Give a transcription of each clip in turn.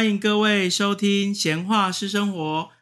欢迎各位收听《闲话是生活》，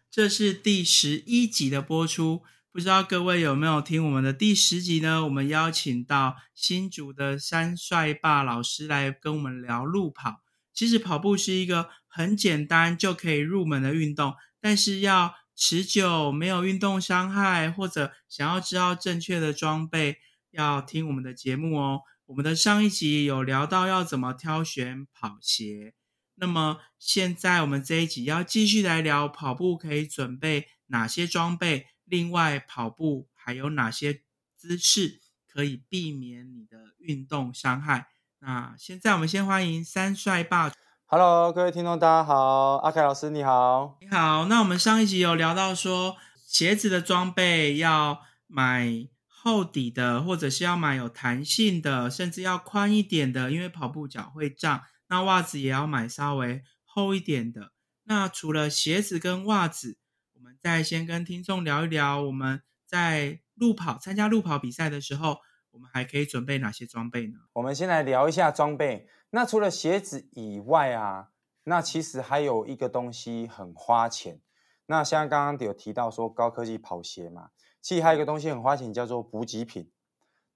这是第十一集的播出。不知道各位有没有听我们的第十集呢？我们邀请到新竹的三帅爸老师来跟我们聊路跑。其实跑步是一个很简单就可以入门的运动，但是要持久、没有运动伤害，或者想要知道正确的装备，要听我们的节目哦。我们的上一集有聊到要怎么挑选跑鞋，那么现在我们这一集要继续来聊跑步可以准备哪些装备，另外跑步还有哪些姿势可以避免你的运动伤害。那现在我们先欢迎三帅爸。Hello，各位听众，大家好，阿凯老师你好。你好，那我们上一集有聊到说鞋子的装备要买厚底的，或者是要买有弹性的，甚至要宽一点的，因为跑步脚会胀。那袜子也要买稍微厚一点的。那除了鞋子跟袜子，我们再先跟听众聊一聊，我们在路跑参加路跑比赛的时候，我们还可以准备哪些装备呢？我们先来聊一下装备。那除了鞋子以外啊，那其实还有一个东西很花钱。那像刚刚有提到说高科技跑鞋嘛，其实还有一个东西很花钱，叫做补给品。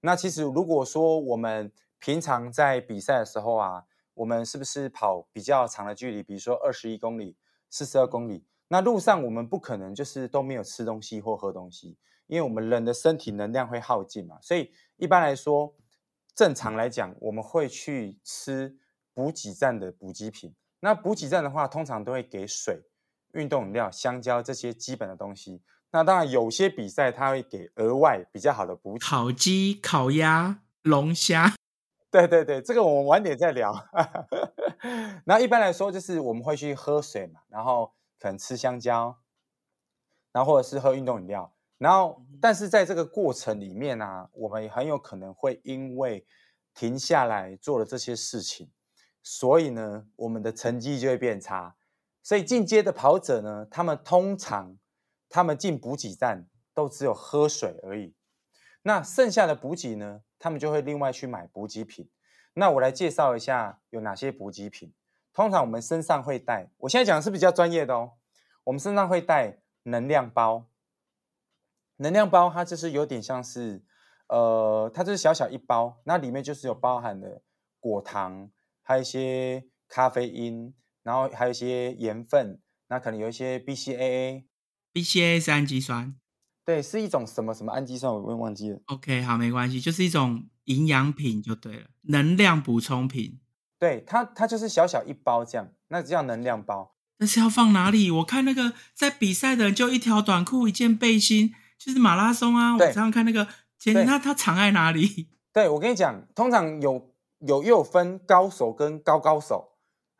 那其实如果说我们平常在比赛的时候啊，我们是不是跑比较长的距离，比如说二十一公里、四十二公里？那路上我们不可能就是都没有吃东西或喝东西，因为我们人的身体能量会耗尽嘛，所以一般来说，正常来讲，我们会去吃补给站的补给品。那补给站的话，通常都会给水、运动饮料、香蕉这些基本的东西。那当然，有些比赛它会给额外比较好的补给。烤鸡、烤鸭、龙虾。对对对，这个我们晚点再聊。然后一般来说，就是我们会去喝水嘛，然后可能吃香蕉，然后或者是喝运动饮料。然后，但是在这个过程里面啊，我们很有可能会因为停下来做了这些事情，所以呢，我们的成绩就会变差。所以进阶的跑者呢，他们通常他们进补给站都只有喝水而已。那剩下的补给呢，他们就会另外去买补给品。那我来介绍一下有哪些补给品。通常我们身上会带，我现在讲的是比较专业的哦。我们身上会带能量包。能量包它就是有点像是，呃，它就是小小一包，那里面就是有包含的果糖，还有一些咖啡因，然后还有一些盐分，那可能有一些 BCAA。BCAA 是氨基酸。对，是一种什么什么氨基酸，我有点忘记了。OK，好，没关系，就是一种营养品就对了，能量补充品。对，它它就是小小一包这样，那叫能量包。但是要放哪里？我看那个在比赛的人就一条短裤、一件背心，就是马拉松啊。我对常常看那个前对他他藏在哪里？对，我跟你讲，通常有有又有分高手跟高高手。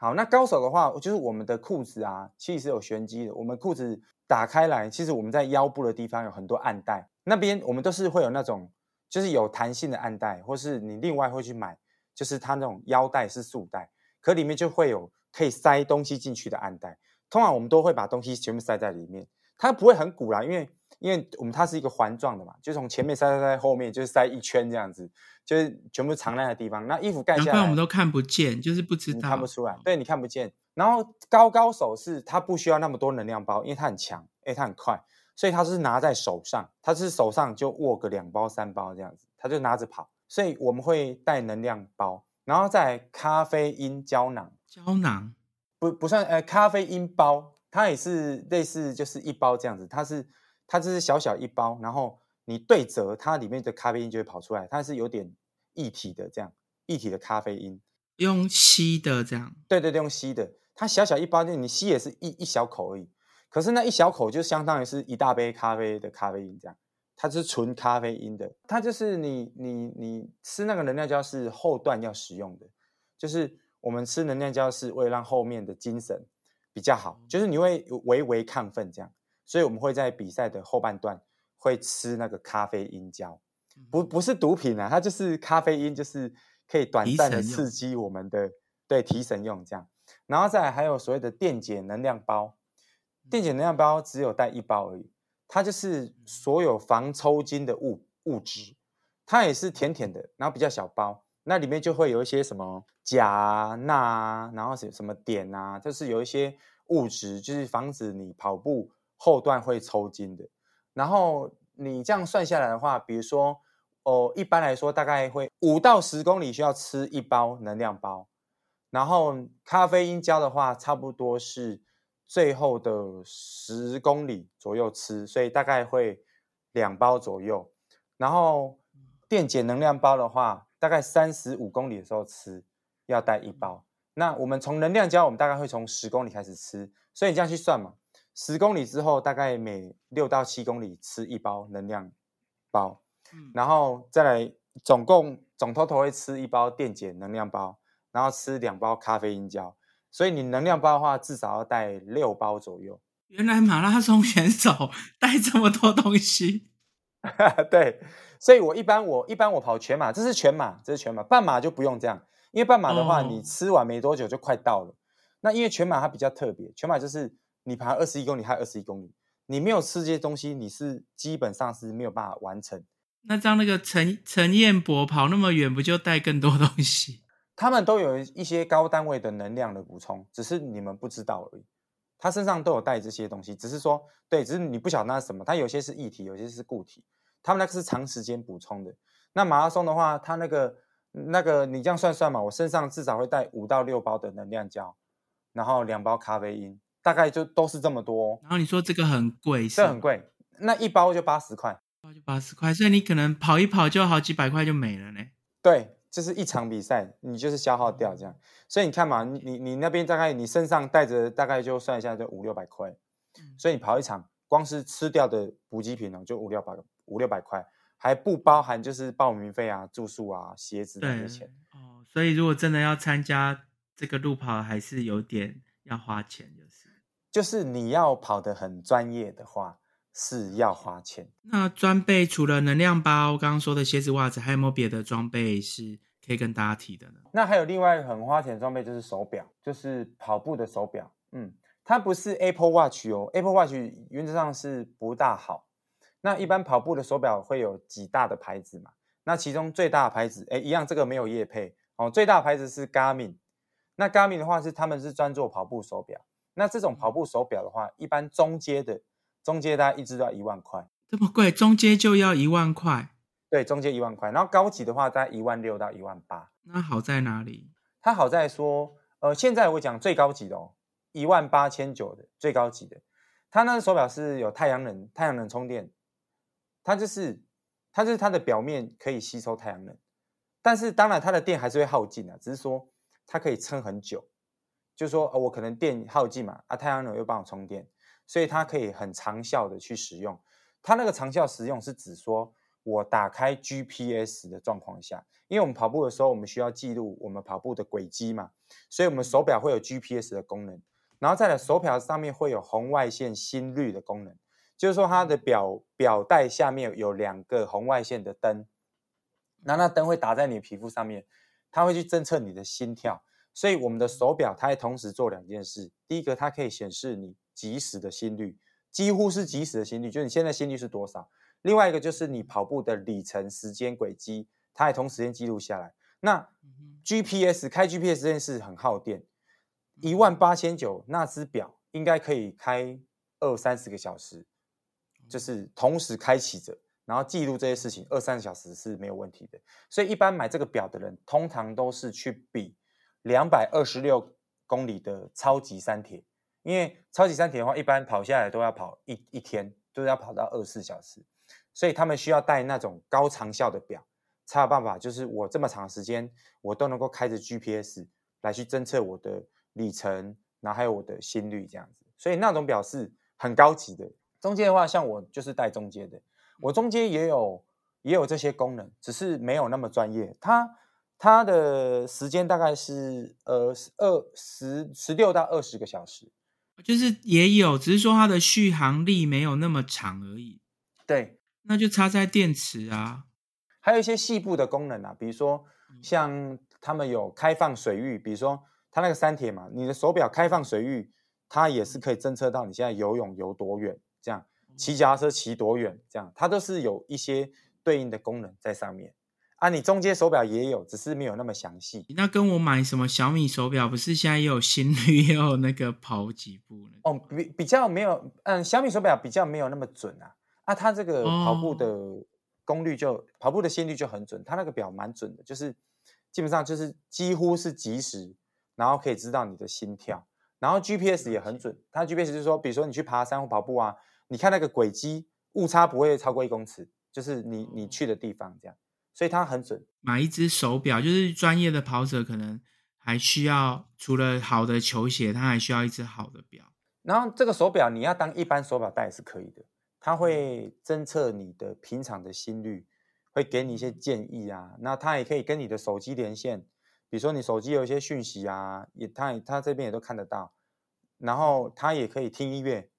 好，那高手的话，就是我们的裤子啊，其实是有玄机的。我们裤子打开来，其实我们在腰部的地方有很多暗袋，那边我们都是会有那种就是有弹性的暗袋，或是你另外会去买，就是它那种腰带是束带，可里面就会有可以塞东西进去的暗袋。通常我们都会把东西全部塞在里面，它不会很鼓啦，因为因为我们它是一个环状的嘛，就从前面塞塞塞后面，就是塞一圈这样子，就是全部藏在的地方。那衣服盖难下来，怪我们都看不见，就是不知你道。看不出来，对你看不见。然后高高手是它不需要那么多能量包，因为它很强，哎，它很快，所以它是拿在手上，它是手上就握个两包三包这样子，它就拿着跑。所以我们会带能量包，然后再咖啡因胶囊，胶囊不不算呃咖啡因包，它也是类似就是一包这样子，它是它这是小小一包，然后你对折，它里面的咖啡因就会跑出来，它是有点液体的这样，液体的咖啡因。用吸的这样，对对对，用吸的，它小小一包，就你吸也是一一小口而已。可是那一小口就相当于是一大杯咖啡的咖啡因这样，它是纯咖啡因的。它就是你你你吃那个能量胶是后段要使用的，就是我们吃能量胶是为了让后面的精神比较好，就是你会有微微亢奋这样，所以我们会在比赛的后半段会吃那个咖啡因胶，不不是毒品啊，它就是咖啡因，就是可以短提暂的刺。激我们的对提神用这样。然后再来还有所谓的电解能量包，电解能量包只有带一包而已，它就是所有防抽筋的物物质，它也是甜甜的，然后比较小包，那里面就会有一些什么钾啊、钠啊，然后什什么碘啊，就是有一些物质，就是防止你跑步后段会抽筋的。然后你这样算下来的话，比如说哦，一般来说大概会五到十公里需要吃一包能量包，然后咖啡因胶的话，差不多是最后的十公里左右吃，所以大概会两包左右。然后电解能量包的话，大概三十五公里的时候吃，要带一包。那我们从能量胶，我们大概会从十公里开始吃，所以你这样去算嘛，十公里之后大概每六到七公里吃一包能量包，然后再来总共总 total 会吃一包电解能量包，然后吃两包咖啡因胶，所以你能量包的话至少要带六包左右。原来马拉松选手 带这么多东西。对，所以我一般我一般我跑全马，这是全马，这是全马，半马就不用这样，因为半马的话，你吃完没多久就快到了。那因为全马它比较特别，全马就是你爬二十一公里还二十一公里，你没有吃这些东西，你是基本上是没有办法完成。那这样那个陈陈彦博跑那么远，不就带更多东西？他们都有一些高单位的能量的补充，只是你们不知道而已。他身上都有带这些东西，只是说，对，只是你不晓得那是什么。它有些是液体，有些是固体。他们那个是长时间补充的。那马拉松的话，它那个那个你这样算算嘛，我身上至少会带五到六包的能量胶，然后两包咖啡因，大概就都是这么多。然后你说这个很贵，这很贵，那一包就八十块，包就八十块，所以你可能跑一跑就好几百块就没了呢。对。就是一场比赛，你就是消耗掉这样，所以你看嘛，你你你那边大概你身上带着大概就算一下就五六百块，所以你跑一场，光是吃掉的补给品哦就五六百五六百块，还不包含就是报名费啊、住宿啊、鞋子那些钱哦。所以如果真的要参加这个路跑，还是有点要花钱，就是就是你要跑得很专业的话。是要花钱。那装备除了能量包，刚刚说的鞋子、袜子，还有没有别的装备是可以跟大家提的呢？那还有另外很花钱的装备，就是手表，就是跑步的手表。嗯，它不是 Apple Watch 哦，Apple Watch 原则上是不大好。那一般跑步的手表会有几大的牌子嘛？那其中最大的牌子，哎，一样这个没有叶配哦。最大的牌子是 Garmin。那 Garmin 的话是他们是专做跑步手表。那这种跑步手表的话，一般中阶的。中阶大概一只都要一万块，这么贵？中阶就要一万块？对，中阶一万块，然后高级的话大概一万六到一万八。那好在哪里？它好在说，呃，现在我讲最高级的哦，一万八千九的最高级的，它那个手表是有太阳能，太阳能充电，它就是它就是它的表面可以吸收太阳能，但是当然它的电还是会耗尽啊，只是说它可以撑很久，就是说呃我可能电耗尽嘛，啊太阳能又帮我充电。所以它可以很长效的去使用，它那个长效使用是指说，我打开 GPS 的状况下，因为我们跑步的时候，我们需要记录我们跑步的轨迹嘛，所以我们手表会有 GPS 的功能，然后再来手表上面会有红外线心率的功能，就是说它的表表带下面有两个红外线的灯，那那灯会打在你皮肤上面，它会去侦测你的心跳，所以我们的手表它会同时做两件事，第一个它可以显示你。即时的心率几乎是即时的心率，就是你现在心率是多少？另外一个就是你跑步的里程时间轨迹，它也同时间记录下来。那 GPS 开 GPS 这件事很耗电，一万八千九那只表应该可以开二三十个小时，就是同时开启着，然后记录这些事情，二三十小时是没有问题的。所以一般买这个表的人，通常都是去比两百二十六公里的超级山铁。因为超级山铁的话，一般跑下来都要跑一一天，都要跑到二十四小时，所以他们需要带那种高长效的表，才有办法，就是我这么长时间，我都能够开着 GPS 来去侦测我的里程，然后还有我的心率这样子。所以那种表是很高级的。中间的话，像我就是带中间的，我中间也有也有这些功能，只是没有那么专业。它它的时间大概是呃二十十六到二十个小时。就是也有，只是说它的续航力没有那么长而已。对，那就插在电池啊。还有一些细部的功能啊，比如说像他们有开放水域，比如说它那个三铁嘛，你的手表开放水域，它也是可以侦测到你现在游泳游多远，这样骑脚踏车骑多远，这样它都是有一些对应的功能在上面啊，你中间手表也有，只是没有那么详细。那跟我买什么小米手表，不是现在也有心率，也有那个跑几步呢？哦，比比较没有，嗯，小米手表比较没有那么准啊。啊，它这个跑步的功率就跑步的心率就很准，它那个表蛮准的，就是基本上就是几乎是即时，然后可以知道你的心跳，然后 GPS 也很准。它 GPS 就是说，比如说你去爬山或跑步啊，你看那个轨迹误差不会超过一公尺，就是你你去的地方这样，所以它很准。买一只手表，就是专业的跑者可能还需要除了好的球鞋，他还需要一只好的表。然后这个手表你要当一般手表戴也是可以的。它会侦测你的平常的心率，会给你一些建议啊。那它也可以跟你的手机连线，比如说你手机有一些讯息啊，也它它这边也都看得到。然后它也可以听音乐。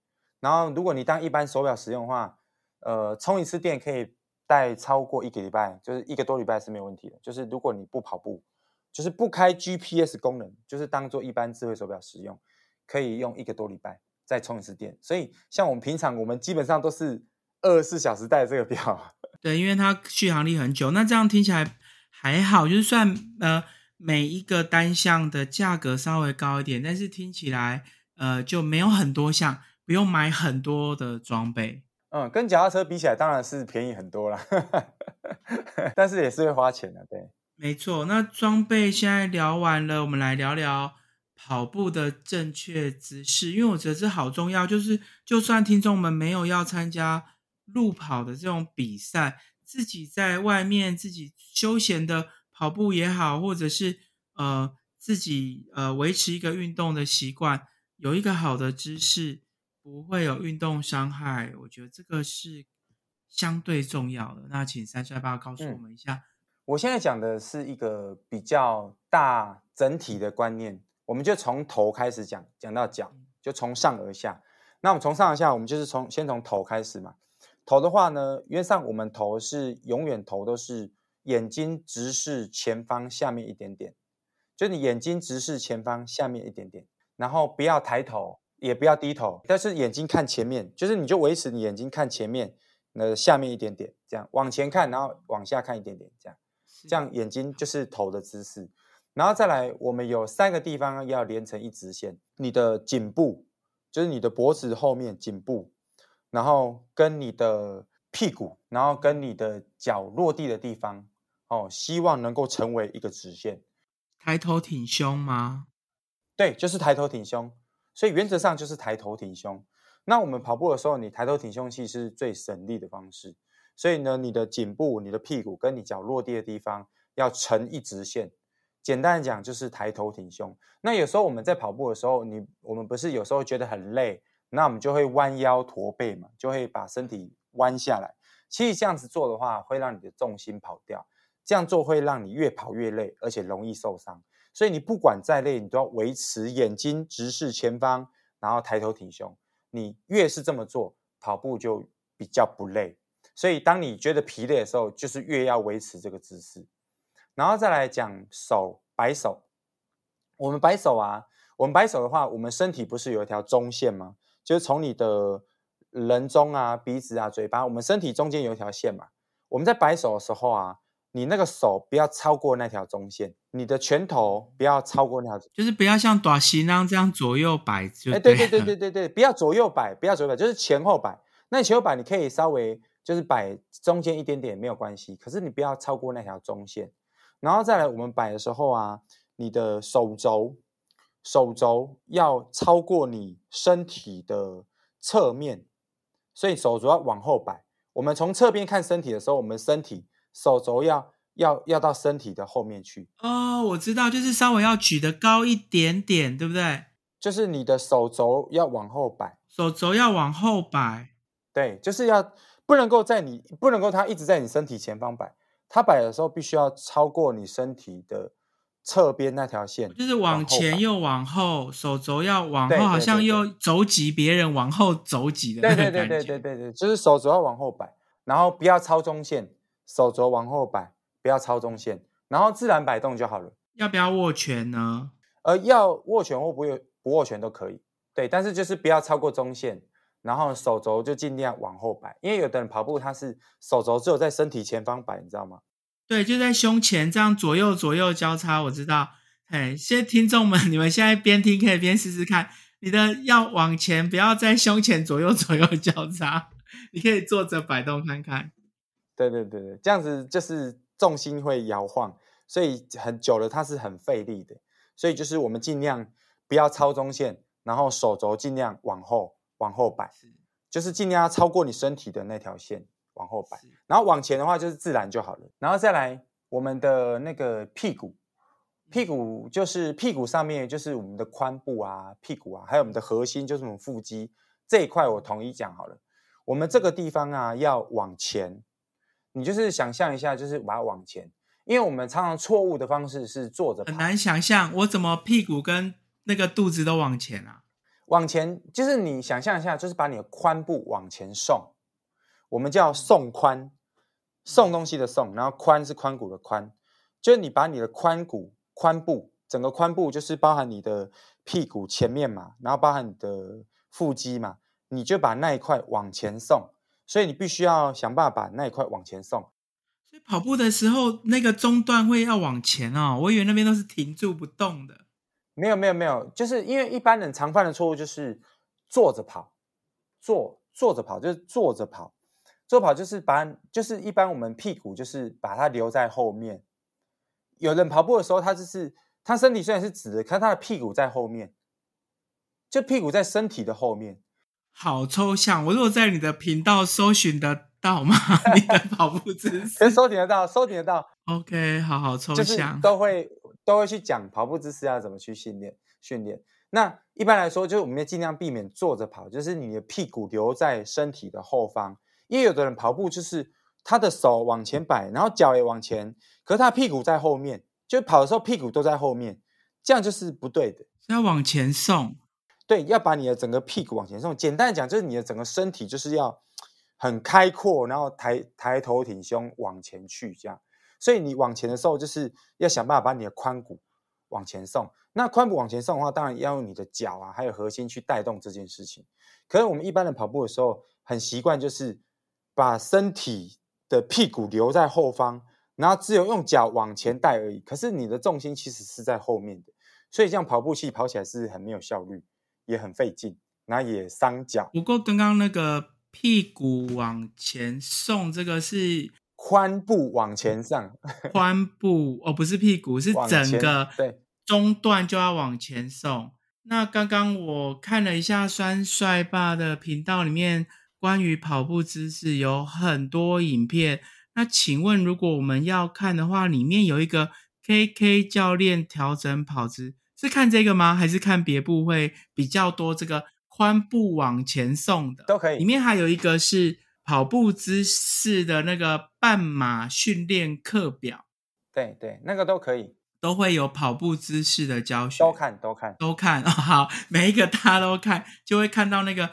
然后如果你当一般手表使用的话，呃，充一次电可以带超过一个礼拜，就是一个多礼拜是没有问题的。就是如果你不跑步，就是不开 GPS 功能，就是当做一般智慧手表使用，可以用一个多礼拜。再充一次电，所以像我们平常，我们基本上都是二十四小时带这个表。对，因为它续航力很久。那这样听起来还好，就是算呃每一个单项的价格稍微高一点，但是听起来呃就没有很多项，不用买很多的装备。嗯，跟脚踏车比起来，当然是便宜很多了，但是也是会花钱的。对，没错。那装备现在聊完了，我们来聊聊。跑步的正确姿势，因为我觉得这好重要。就是就算听众们没有要参加路跑的这种比赛，自己在外面自己休闲的跑步也好，或者是呃自己呃维持一个运动的习惯，有一个好的姿势，不会有运动伤害。我觉得这个是相对重要的。那请三帅爸告诉我们一下。我现在讲的是一个比较大整体的观念。我们就从头开始讲，讲到脚，就从上而下。那我们从上而下，我们就是从先从头开始嘛。头的话呢，原则上我们头是永远头都是眼睛直视前方下面一点点，就你眼睛直视前方下面一点点，然后不要抬头，也不要低头，但是眼睛看前面，就是你就维持你眼睛看前面，那下面一点点，这样往前看，然后往下看一点点，这样，这样眼睛就是头的姿势。然后再来，我们有三个地方要连成一直线。你的颈部，就是你的脖子后面颈部，然后跟你的屁股，然后跟你的脚落地的地方，哦，希望能够成为一个直线。抬头挺胸吗？对，就是抬头挺胸。所以原则上就是抬头挺胸。那我们跑步的时候，你抬头挺胸其实是最省力的方式。所以呢，你的颈部、你的屁股跟你脚落地的地方要成一直线。简单的讲就是抬头挺胸。那有时候我们在跑步的时候，你我们不是有时候觉得很累，那我们就会弯腰驼背嘛，就会把身体弯下来。其实这样子做的话，会让你的重心跑掉。这样做会让你越跑越累，而且容易受伤。所以你不管再累，你都要维持眼睛直视前方，然后抬头挺胸。你越是这么做，跑步就比较不累。所以当你觉得疲累的时候，就是越要维持这个姿势。然后再来讲手摆手，我们摆手啊，我们摆手的话，我们身体不是有一条中线吗？就是从你的人中啊、鼻子啊、嘴巴，我们身体中间有一条线嘛。我们在摆手的时候啊，你那个手不要超过那条中线，你的拳头不要超过那条，就是不要像短西囊这样左右摆。哎，对对对对对对，不要左右摆，不要左右摆，就是前后摆。那前后摆你可以稍微就是摆中间一点点没有关系，可是你不要超过那条中线。然后再来，我们摆的时候啊，你的手肘，手肘要超过你身体的侧面，所以手肘要往后摆。我们从侧边看身体的时候，我们身体手肘要要要到身体的后面去。哦，我知道，就是稍微要举得高一点点，对不对？就是你的手肘要往后摆，手肘要往后摆。对，就是要不能够在你不能够它一直在你身体前方摆。它摆的时候必须要超过你身体的侧边那条线，就是往前又往后，手肘要往后，好像又肘挤别人往后肘挤的。对对对对对对，就是手肘要往后摆，然后不要超中线，手肘往后摆，不要超中线，然后自然摆动就好了。要不要握拳呢？呃，要握拳或不不握拳都可以。对，但是就是不要超过中线。然后手肘就尽量往后摆，因为有的人跑步他是手肘只有在身体前方摆，你知道吗？对，就在胸前这样左右左右交叉，我知道。哎，现在听众们，你们现在边听可以边试试看，你的要往前，不要在胸前左右左右交叉，你可以坐着摆动看看。对对对对，这样子就是重心会摇晃，所以很久了它是很费力的，所以就是我们尽量不要超中线，然后手肘尽量往后往后摆，就是尽量要超过你身体的那条线往后摆，然后往前的话就是自然就好了，然后再来我们的那个屁股。屁股就是屁股上面，就是我们的髋部啊，屁股啊，还有我们的核心，就是我们腹肌这一块。我统一讲好了，我们这个地方啊要往前，你就是想象一下，就是把它往前，因为我们常常错误的方式是坐着，很难想象我怎么屁股跟那个肚子都往前啊？往前就是你想象一下，就是把你的髋部往前送，我们叫送髋，送东西的送，然后髋是髋骨的髋，就是你把你的髋骨。髋部整个髋部就是包含你的屁股前面嘛，然后包含你的腹肌嘛，你就把那一块往前送，所以你必须要想办法把那一块往前送。所以跑步的时候那个中段会要往前哦，我以为那边都是停住不动的。没有没有没有，就是因为一般人常犯的错误就是坐着跑，坐坐着跑就是坐着跑，坐跑就是把就是一般我们屁股就是把它留在后面。有人跑步的时候，他就是他身体虽然是直的，可他的屁股在后面，就屁股在身体的后面，好抽象。我如果在你的频道搜寻得到吗？你的跑步姿势？搜寻得到，搜寻得到。OK，好好抽象，都会都会去讲跑步姿势要怎么去训练训练。那一般来说，就是我们要尽量避免坐着跑，就是你的屁股留在身体的后方，因为有的人跑步就是。他的手往前摆，然后脚也往前，可是他屁股在后面，就跑的时候屁股都在后面，这样就是不对的。要往前送，对，要把你的整个屁股往前送。简单讲，就是你的整个身体就是要很开阔，然后抬抬头挺胸往前去，这样。所以你往前的时候，就是要想办法把你的髋骨往前送。那髋骨往前送的话，当然要用你的脚啊，还有核心去带动这件事情。可是我们一般人跑步的时候，很习惯就是把身体。的屁股留在后方，然后只有用脚往前带而已。可是你的重心其实是在后面的，所以这样跑步器跑起来是很没有效率，也很费劲，然后也伤脚。不过刚刚那个屁股往前送，这个是髋部往前上，髋部哦，不是屁股，是整个对中段就要往前送。那刚刚我看了一下酸帅爸的频道里面。关于跑步姿势有很多影片，那请问如果我们要看的话，里面有一个 K K 教练调整跑姿，是看这个吗？还是看别部会比较多？这个髋部往前送的都可以。里面还有一个是跑步姿势的那个半马训练课表，对对，那个都可以，都会有跑步姿势的教学，都看都看都看。好，每一个大家都看，就会看到那个。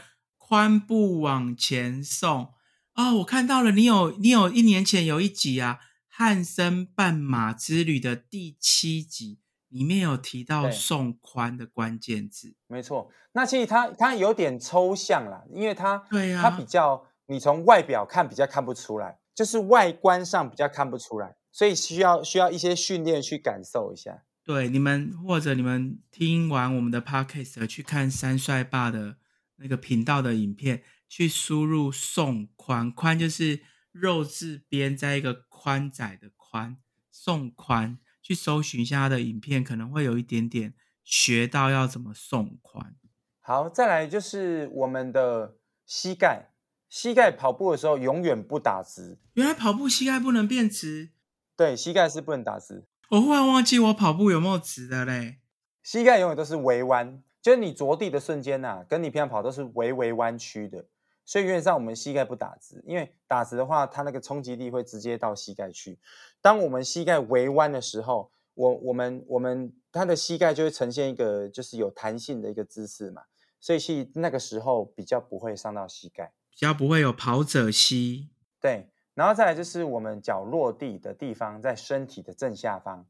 髋部往前送哦，我看到了，你有你有一年前有一集啊，汉森半马之旅的第七集，里面有提到送髋的关键字。没错，那其实它它有点抽象啦，因为它对呀，它比较你从外表看比较看不出来，就是外观上比较看不出来，所以需要需要一些训练去感受一下。对，你们或者你们听完我们的 podcast 去看三帅爸的。那个频道的影片，去输入“送宽”，宽就是肉字边在一个宽窄的宽，送宽，去搜寻一下他的影片，可能会有一点点学到要怎么送宽。好，再来就是我们的膝盖，膝盖跑步的时候永远不打直。原来跑步膝盖不能变直？对，膝盖是不能打直。我忽然忘记我跑步有没有直的嘞。膝盖永远都是微弯。就是你着地的瞬间呐，跟你平常跑都是微微弯曲的，所以原则上我们膝盖不打直，因为打直的话，它那个冲击力会直接到膝盖去。当我们膝盖微弯的时候，我我们我们它的膝盖就会呈现一个就是有弹性的一个姿势嘛，所以是那个时候比较不会伤到膝盖，比较不会有跑者膝。对，然后再来就是我们脚落地的地方在身体的正下方，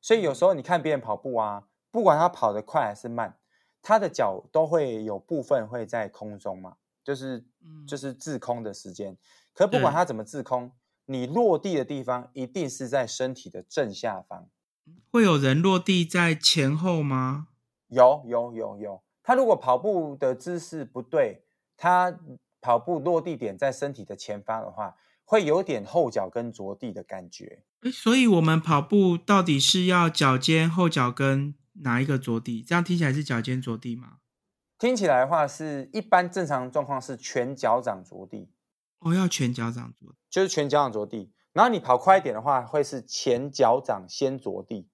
所以有时候你看别人跑步啊，不管他跑得快还是慢。他的脚都会有部分会在空中嘛，就是就是滞空的时间。可不管它怎么滞空，你落地的地方一定是在身体的正下方。会有人落地在前后吗？有有有有，他如果跑步的姿势不对，他跑步落地点在身体的前方的话，会有点后脚跟着地的感觉。诶所以我们跑步到底是要脚尖、后脚跟哪一个着地？这样听起来是脚尖着地吗？听起来的话，是一般正常状况是全脚掌着地，哦，要全脚掌着地。就是全脚掌着地。然后你跑快一点的话，会是前脚掌先着地，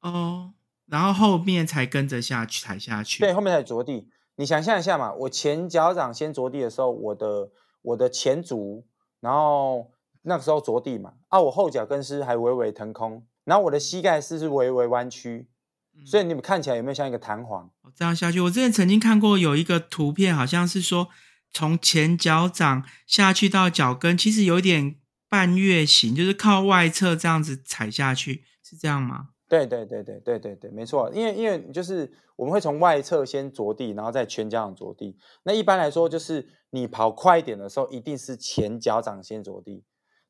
哦，然后后面才跟着下去踩下去。对，后面才着地。你想象一下嘛，我前脚掌先着地的时候，我的我的前足，然后那个时候着地嘛，啊，我后脚跟是还微微腾空，然后我的膝盖是是微微弯曲，所以你们看起来有没有像一个弹簧？哦这样下去，我之前曾经看过有一个图片，好像是说从前脚掌下去到脚跟，其实有点半月形，就是靠外侧这样子踩下去，是这样吗？对对对对对对对，没错，因为因为就是我们会从外侧先着地，然后再全脚掌着地。那一般来说，就是你跑快一点的时候，一定是前脚掌先着地，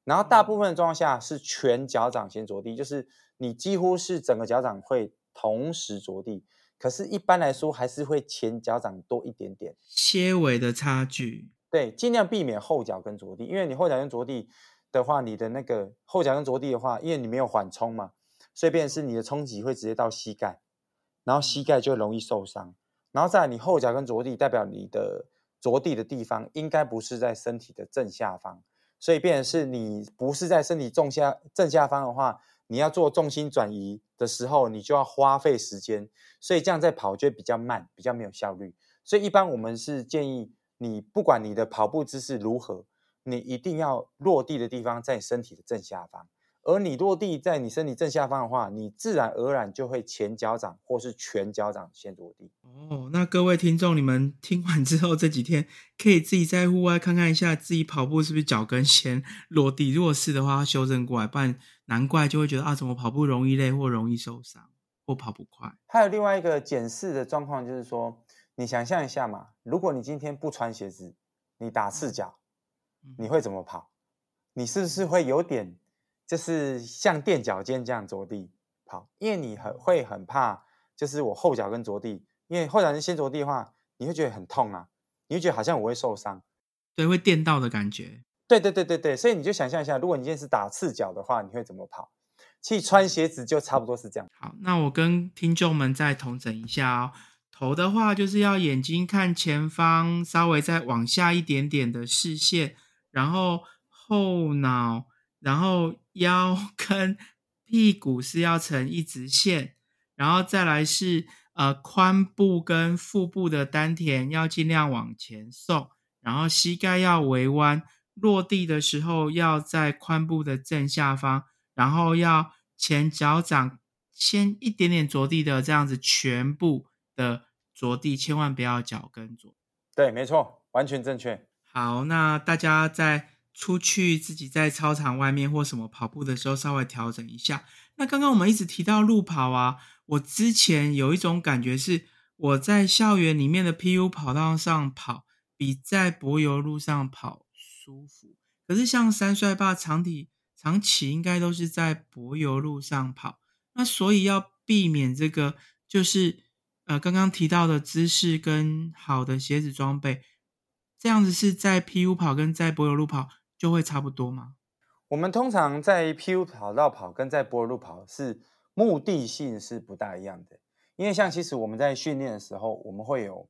然后大部分的状况下是全脚掌先着地，就是你几乎是整个脚掌会同时着地。可是，一般来说还是会前脚掌多一点点，些微的差距。对，尽量避免后脚跟着地，因为你后脚跟着地的话，你的那个后脚跟着地的话，因为你没有缓冲嘛，所以变成是你的冲击会直接到膝盖，然后膝盖就容易受伤。然后再来你后脚跟着地，代表你的着地的地方应该不是在身体的正下方，所以变成是你不是在身体正下正下方的话，你要做重心转移的时候，你就要花费时间，所以这样在跑就会比较慢，比较没有效率。所以一般我们是建议你，不管你的跑步姿势如何，你一定要落地的地方在你身体的正下方。而你落地在你身体正下方的话，你自然而然就会前脚掌或是全脚掌先落地。哦，那各位听众，你们听完之后，这几天可以自己在户外看看一下自己跑步是不是脚跟先落地。如果是的话，修正过来，不然难怪就会觉得啊，怎么跑步容易累或容易受伤或跑不快。还有另外一个检视的状况，就是说，你想象一下嘛，如果你今天不穿鞋子，你打赤脚，你会怎么跑？你是不是会有点，就是像垫脚尖这样着地跑？因为你很会很怕，就是我后脚跟着地，因为后脚跟先着地的话，你会觉得很痛啊，你会觉得好像我会受伤。对，会电到的感觉。对对对对对，所以你就想象一下，如果你今天是打赤脚的话，你会怎么跑？其实穿鞋子就差不多是这样。好，那我跟听众们再统整一下哦。头的话，就是要眼睛看前方，稍微再往下一点点的视线，然后后脑，然后腰 跟屁股是要成一直线，然后再来是呃髋部跟腹部的丹田要尽量往前送，然后膝盖要微弯，落地的时候要在髋部的正下方，然后要前脚掌先一点点着地的这样子，全部的着地，千万不要脚跟着。对，没错，完全正确。好，那大家在出去自己在操场外面或什么跑步的时候，稍微调整一下。那刚刚我们一直提到路跑啊，我之前有一种感觉是，我在校园里面的 PU 跑道上跑，比在柏油路上跑舒服。可是像三帅爸长体长期应该都是在柏油路上跑，那所以要避免这个，就是呃刚刚提到的姿势跟好的鞋子装备，这样子是在 PU 跑跟在柏油路跑就会差不多吗？我们通常在 PU 跑道跑跟在柏油路跑是目的性是不大一样的，因为像其实我们在训练的时候，我们会有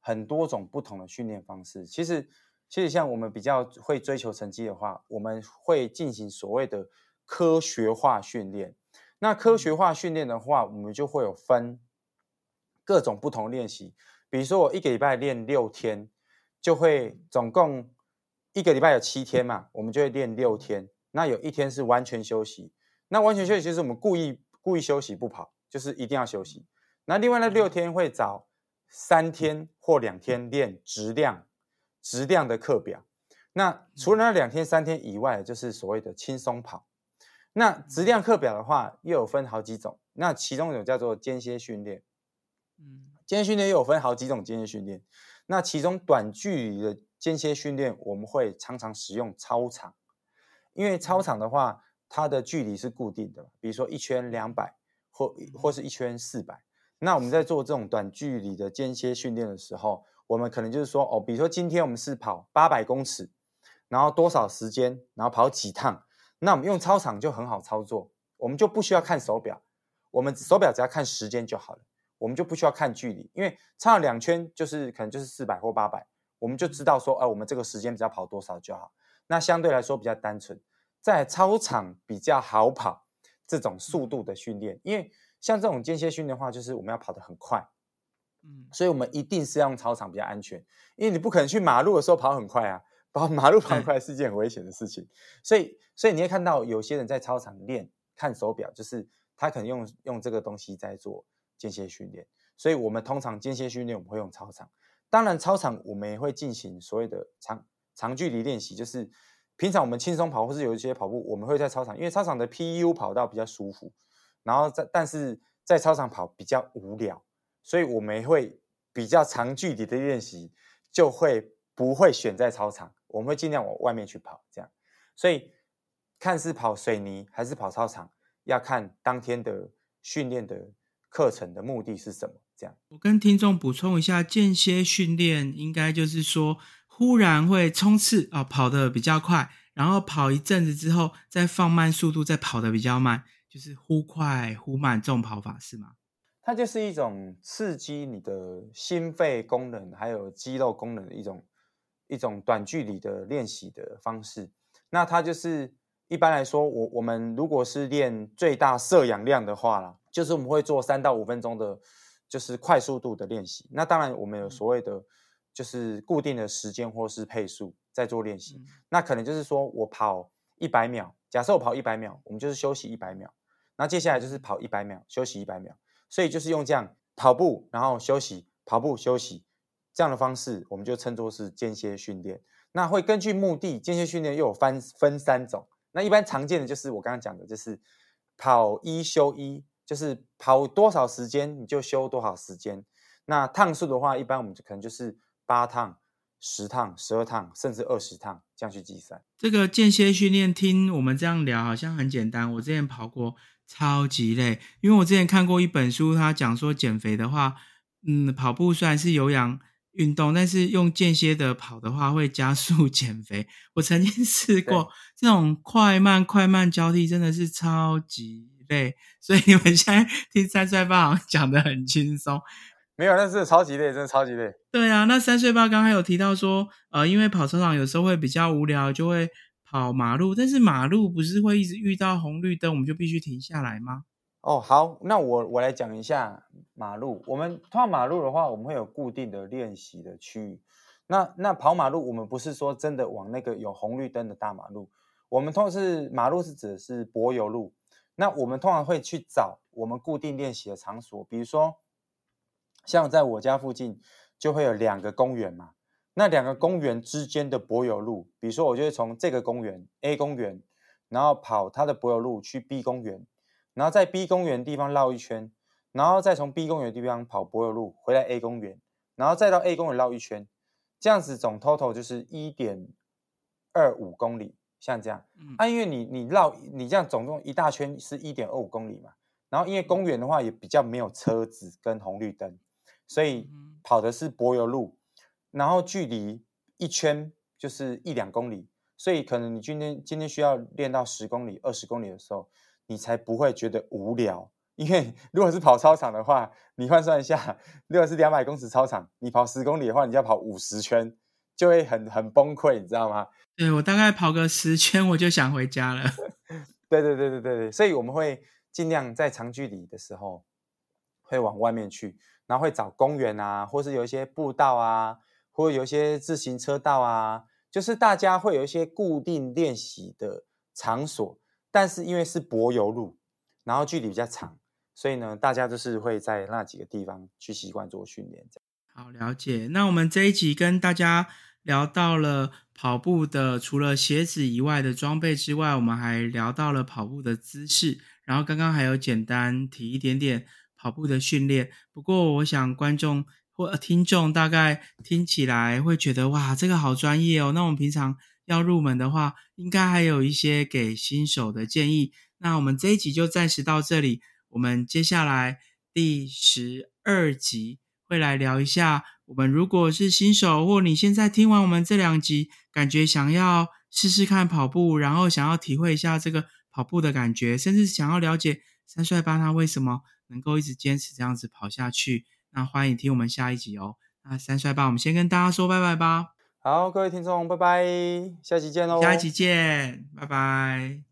很多种不同的训练方式。其实，其实像我们比较会追求成绩的话，我们会进行所谓的科学化训练。那科学化训练的话，我们就会有分各种不同练习。比如说，我一个礼拜练六天，就会总共一个礼拜有七天嘛，我们就会练六天。那有一天是完全休息。那完全休息就是我们故意故意休息不跑，就是一定要休息。那另外那六天会找三天或两天练质量质量的课表。那除了那两天三天以外，就是所谓的轻松跑。那质量课表的话，又有分好几种。那其中有叫做间歇训练，嗯，间歇训练又有分好几种间歇训练。那其中短距离的间歇训练，我们会常常使用操场，因为操场的话，它的距离是固定的，比如说一圈两百或或是一圈四百。那我们在做这种短距离的间歇训练的时候，我们可能就是说，哦，比如说今天我们是跑八百公尺，然后多少时间，然后跑几趟，那我们用操场就很好操作，我们就不需要看手表，我们手表只要看时间就好了，我们就不需要看距离，因为差两圈就是可能就是四百或八百，我们就知道说，哎，我们这个时间只要跑多少就好，那相对来说比较单纯，在操场比较好跑这种速度的训练，因为。像这种间歇训练的话，就是我们要跑得很快，嗯，所以我们一定是要用操场比较安全，因为你不可能去马路的时候跑很快啊，跑马路跑很快是件很危险的事情，所以，所以你会看到有些人在操场练看手表，就是他可能用用这个东西在做间歇训练，所以我们通常间歇训练我们会用操场，当然操场我们也会进行所谓的长长距离练习，就是平常我们轻松跑或是有一些跑步，我们会在操场，因为操场的 PU 跑道比较舒服。然后在，但是在操场跑比较无聊，所以我们会比较长距离的练习，就会不会选在操场，我们会尽量往外面去跑，这样。所以看是跑水泥还是跑操场，要看当天的训练的课程的目的是什么。这样，我跟听众补充一下，间歇训练应该就是说，忽然会冲刺啊，跑得比较快，然后跑一阵子之后，再放慢速度，再跑得比较慢。就是忽快忽慢这种跑法是吗？它就是一种刺激你的心肺功能还有肌肉功能的一种一种短距离的练习的方式。那它就是一般来说，我我们如果是练最大摄氧量的话啦，就是我们会做三到五分钟的，就是快速度的练习。那当然我们有所谓的就是固定的时间或是配速在做练习。那可能就是说我跑一百秒，假设我跑一百秒，我们就是休息一百秒。那接下来就是跑一百秒，休息一百秒，所以就是用这样跑步，然后休息，跑步休息这样的方式，我们就称作是间歇训练。那会根据目的，间歇训练又有分分三种。那一般常见的就是我刚刚讲的，就是跑一休一，就是跑多少时间你就休多少时间。那趟数的话，一般我们就可能就是八趟、十趟、十二趟，甚至二十趟这样去计算。这个间歇训练，听我们这样聊好像很简单。我之前跑过。超级累，因为我之前看过一本书，他讲说减肥的话，嗯，跑步虽然是有氧运动，但是用间歇的跑的话会加速 减肥。我曾经试过这种快慢快慢交替，真的是超级累。所以你们现在听三岁爸讲的很轻松，没有，那是超级累，真的超级累。对啊，那三岁爸刚刚有提到说，呃，因为跑操场有时候会比较无聊，就会。跑马路，但是马路不是会一直遇到红绿灯，我们就必须停下来吗？哦，好，那我我来讲一下马路。我们跑马路的话，我们会有固定的练习的区域。那那跑马路，我们不是说真的往那个有红绿灯的大马路，我们通常是马路是指的是柏油路。那我们通常会去找我们固定练习的场所，比如说像在我家附近就会有两个公园嘛。那两个公园之间的柏油路，比如说，我就会从这个公园 A 公园，然后跑它的柏油路去 B 公园，然后在 B 公园地方绕一圈，然后再从 B 公园地方跑柏油路回来 A 公园，然后再到 A 公园绕一圈，这样子总 total 就是一点二五公里，像这样。啊，因为你你绕你这样总共一大圈是一点二五公里嘛，然后因为公园的话也比较没有车子跟红绿灯，所以跑的是柏油路。然后距离一圈就是一两公里，所以可能你今天今天需要练到十公里、二十公里的时候，你才不会觉得无聊。因为如果是跑操场的话，你换算一下，如果是两百公尺操场，你跑十公里的话，你就要跑五十圈，就会很很崩溃，你知道吗？对我大概跑个十圈，我就想回家了。对对对对对对，所以我们会尽量在长距离的时候，会往外面去，然后会找公园啊，或是有一些步道啊。或有一些自行车道啊，就是大家会有一些固定练习的场所，但是因为是柏油路，然后距离比较长，所以呢，大家就是会在那几个地方去习惯做训练。好，了解。那我们这一集跟大家聊到了跑步的，除了鞋子以外的装备之外，我们还聊到了跑步的姿势，然后刚刚还有简单提一点点跑步的训练。不过，我想观众。或听众大概听起来会觉得哇，这个好专业哦。那我们平常要入门的话，应该还有一些给新手的建议。那我们这一集就暂时到这里，我们接下来第十二集会来聊一下，我们如果是新手，或你现在听完我们这两集，感觉想要试试看跑步，然后想要体会一下这个跑步的感觉，甚至想要了解三帅爸他为什么能够一直坚持这样子跑下去，那欢迎听我们下一集哦。那三帅爸，我们先跟大家说拜拜吧。好，各位听众，拜拜，下期见喽！下期见，拜拜。